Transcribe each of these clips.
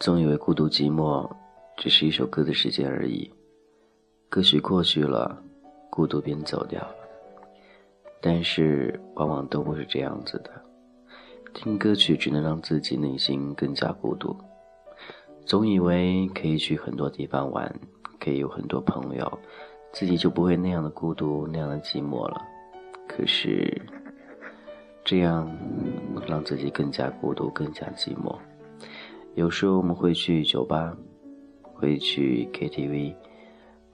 总以为孤独寂寞只是一首歌的时间而已，歌曲过去了，孤独便走掉了。但是往往都不是这样子的，听歌曲只能让自己内心更加孤独。总以为可以去很多地方玩，可以有很多朋友，自己就不会那样的孤独，那样的寂寞了。可是，这样让自己更加孤独，更加寂寞。有时候我们会去酒吧，会去 KTV，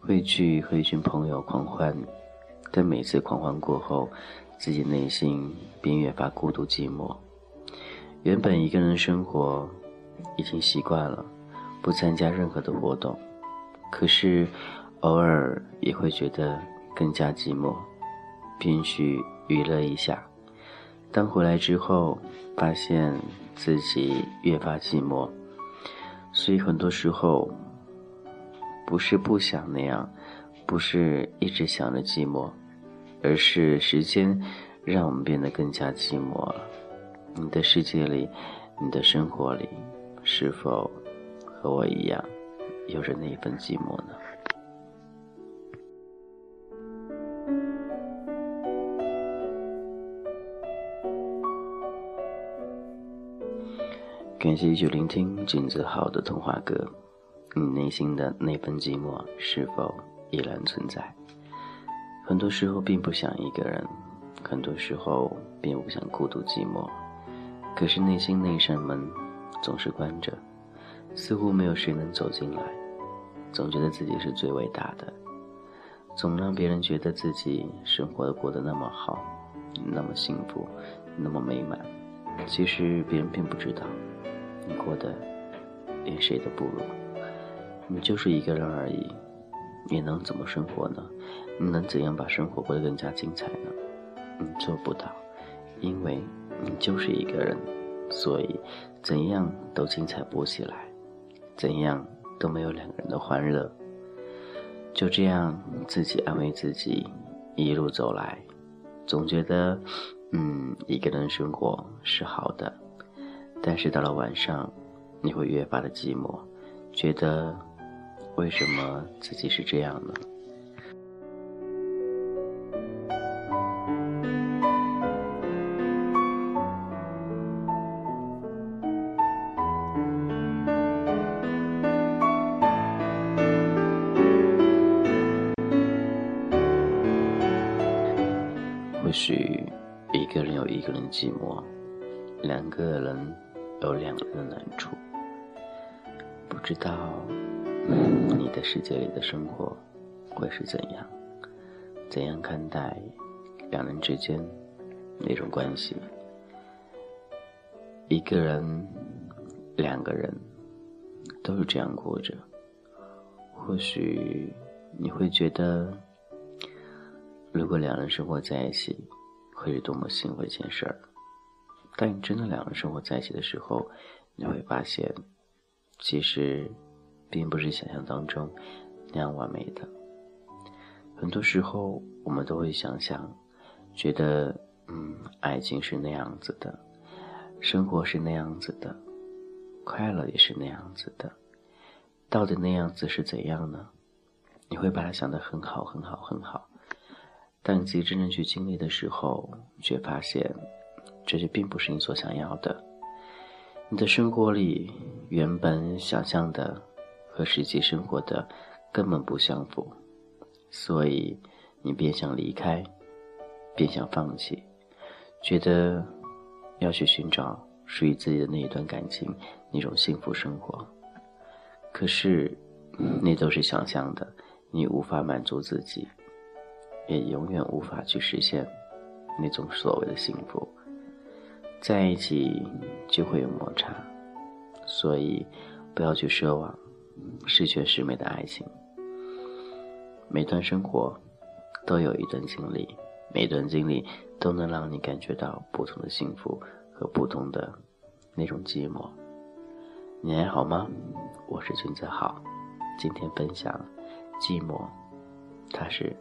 会去和一群朋友狂欢，但每次狂欢过后，自己内心便越发孤独寂寞。原本一个人生活已经习惯了，不参加任何的活动，可是偶尔也会觉得更加寂寞，便去娱乐一下。当回来之后，发现。自己越发寂寞，所以很多时候不是不想那样，不是一直想着寂寞，而是时间让我们变得更加寂寞了。你的世界里，你的生活里，是否和我一样，有着那份寂寞呢？感谢依旧聆听君子好的童话歌，你内心的那份寂寞是否依然存在？很多时候并不想一个人，很多时候并不想孤独寂寞，可是内心那扇门总是关着，似乎没有谁能走进来。总觉得自己是最伟大的，总让别人觉得自己生活的过得那么好，那么幸福，那么美满。其实别人并不知道。你过得连谁都不如，你就是一个人而已，你能怎么生活呢？你能怎样把生活过得更加精彩呢？你做不到，因为你就是一个人，所以怎样都精彩不起来，怎样都没有两个人的欢乐。就这样自己安慰自己，一路走来，总觉得，嗯，一个人生活是好的。但是到了晚上，你会越发的寂寞，觉得为什么自己是这样呢？或许一个人有一个人寂寞，两个人。有两个人的难处，不知道你的世界里的生活会是怎样？怎样看待两人之间那种关系？一个人、两个人都是这样过着，或许你会觉得，如果两人生活在一起，会是多么幸福一件事儿。当你真的两个人生活在一起的时候，你会发现，其实并不是想象当中那样完美的。很多时候，我们都会想象，觉得，嗯，爱情是那样子的，生活是那样子的，快乐也是那样子的。到底那样子是怎样呢？你会把它想得很好，很好，很好。当你自己真正去经历的时候，却发现。这些并不是你所想要的。你的生活里原本想象的和实际生活的根本不相符，所以你便想离开，便想放弃，觉得要去寻找属于自己的那一段感情，那种幸福生活。可是，那都是想象的，你无法满足自己，也永远无法去实现那种所谓的幸福。在一起就会有摩擦，所以不要去奢望十全十美的爱情。每段生活都有一段经历，每段经历都能让你感觉到不同的幸福和不同的那种寂寞。你还好吗？我是君子好，今天分享寂寞，它是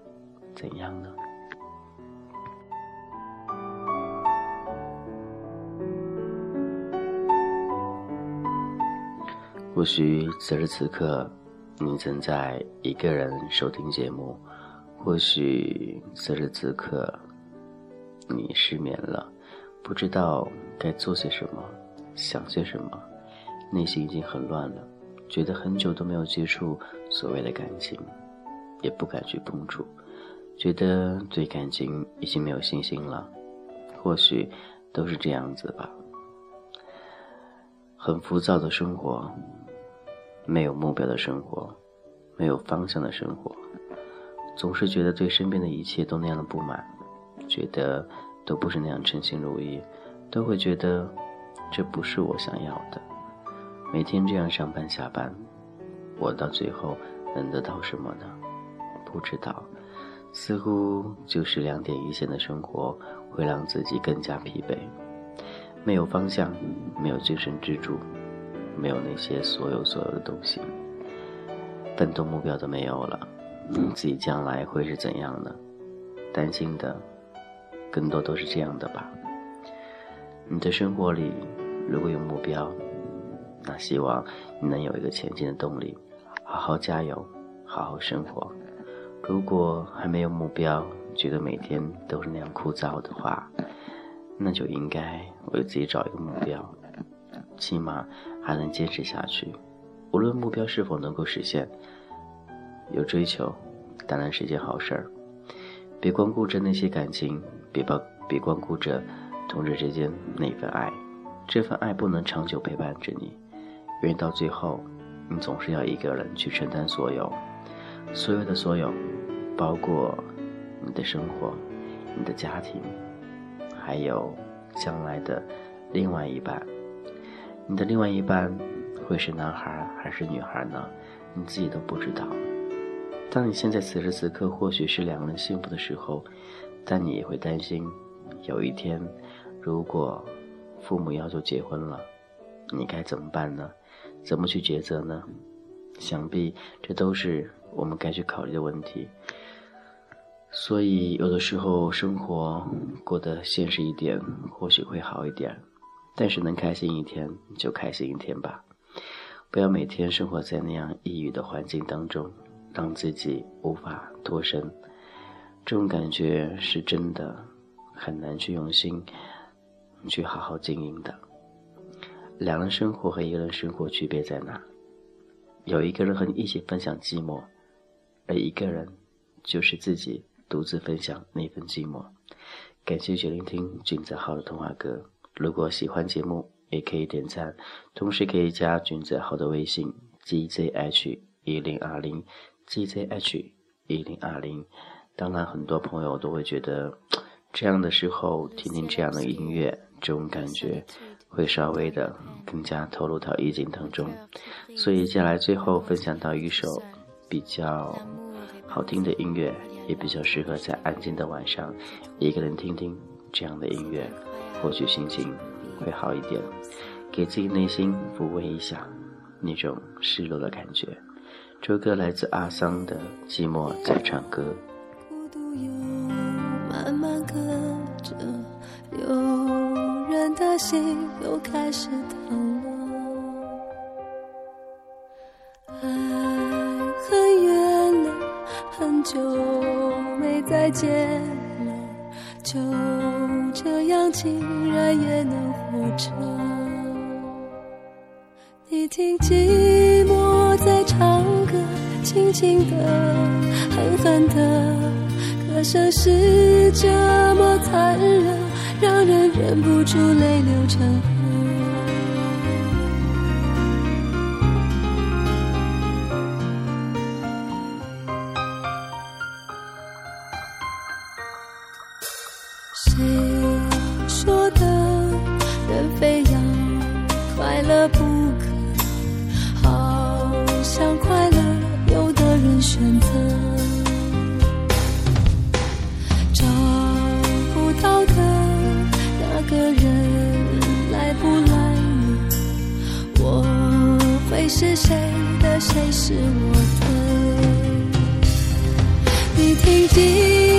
怎样呢？或许此时此刻，你正在一个人收听节目；或许此时此刻，你失眠了，不知道该做些什么，想些什么，内心已经很乱了，觉得很久都没有接触所谓的感情，也不敢去碰触，觉得对感情已经没有信心了。或许都是这样子吧。很浮躁的生活，没有目标的生活，没有方向的生活，总是觉得对身边的一切都那样的不满，觉得都不是那样称心如意，都会觉得这不是我想要的。每天这样上班下班，我到最后能得到什么呢？不知道，似乎就是两点一线的生活会让自己更加疲惫。没有方向，没有精神支柱，没有那些所有所有的东西，奋斗目标都没有了，自己将来会是怎样的？担心的，更多都是这样的吧。你的生活里如果有目标，那希望你能有一个前进的动力，好好加油，好好生活。如果还没有目标，觉得每天都是那样枯燥的话，那就应该为自己找一个目标，起码还能坚持下去。无论目标是否能够实现，有追求当然是件好事儿。别光顾着那些感情，别把别光顾着同志之间那份爱，这份爱不能长久陪伴着你，因为到最后，你总是要一个人去承担所有，所有的所有，包括你的生活，你的家庭。还有将来的另外一半，你的另外一半会是男孩还是女孩呢？你自己都不知道。当你现在此时此刻或许是两个人幸福的时候，但你也会担心，有一天如果父母要求结婚了，你该怎么办呢？怎么去抉择呢？想必这都是我们该去考虑的问题。所以，有的时候生活过得现实一点，或许会好一点。但是能开心一天就开心一天吧，不要每天生活在那样抑郁的环境当中，让自己无法脱身。这种感觉是真的很难去用心去好好经营的。两人生活和一个人生活区别在哪？有一个人和你一起分享寂寞，而一个人就是自己。独自分享那份寂寞。感谢去聆听君子号的童话歌。如果喜欢节目，也可以点赞，同时可以加君子号的微信 gzh 一零二零 gzh 一零二零。当然，很多朋友都会觉得，这样的时候听听这样的音乐，这种感觉会稍微的更加投入到意境当中。所以，接下来最后分享到一首比较好听的音乐。也比较适合在安静的晚上，一个人听听这样的音乐，或许心情会好一点，给自己内心抚慰一下那种失落的感觉。这首歌来自阿桑的《寂寞在唱歌》。孤独又慢慢隔着，有人的心又开始疼。再见了，很久没再见也能活着。你听寂寞在唱歌，轻轻的，狠狠的，歌声是这么残忍，让人忍不住泪流成河。却非要快乐不可，好像快乐有的人选择找不到的那个人来不来呢？我会是谁的，谁是我的？你听。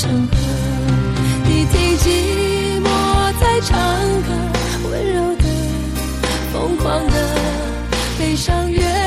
想和你听寂寞在唱歌温柔的疯狂的悲伤乐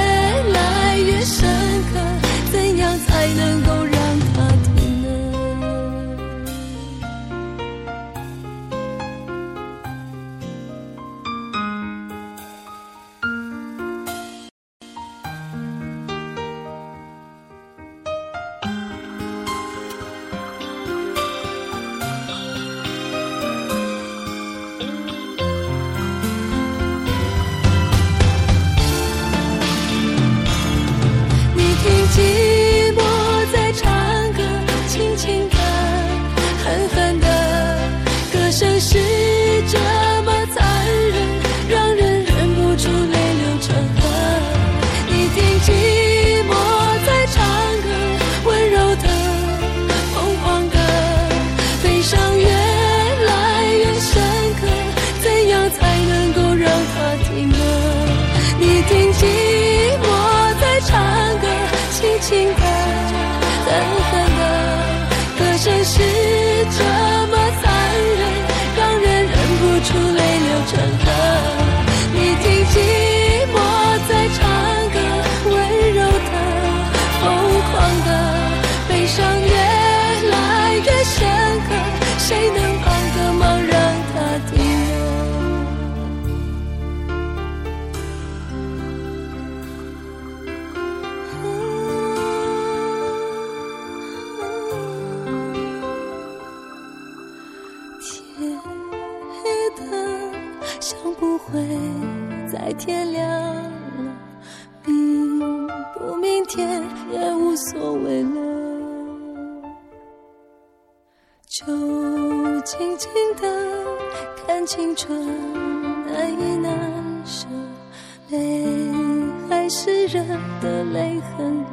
晴夜的想不会再天亮了并不明天也无所谓了。就静静的看青春难以难舍泪还是热的泪痕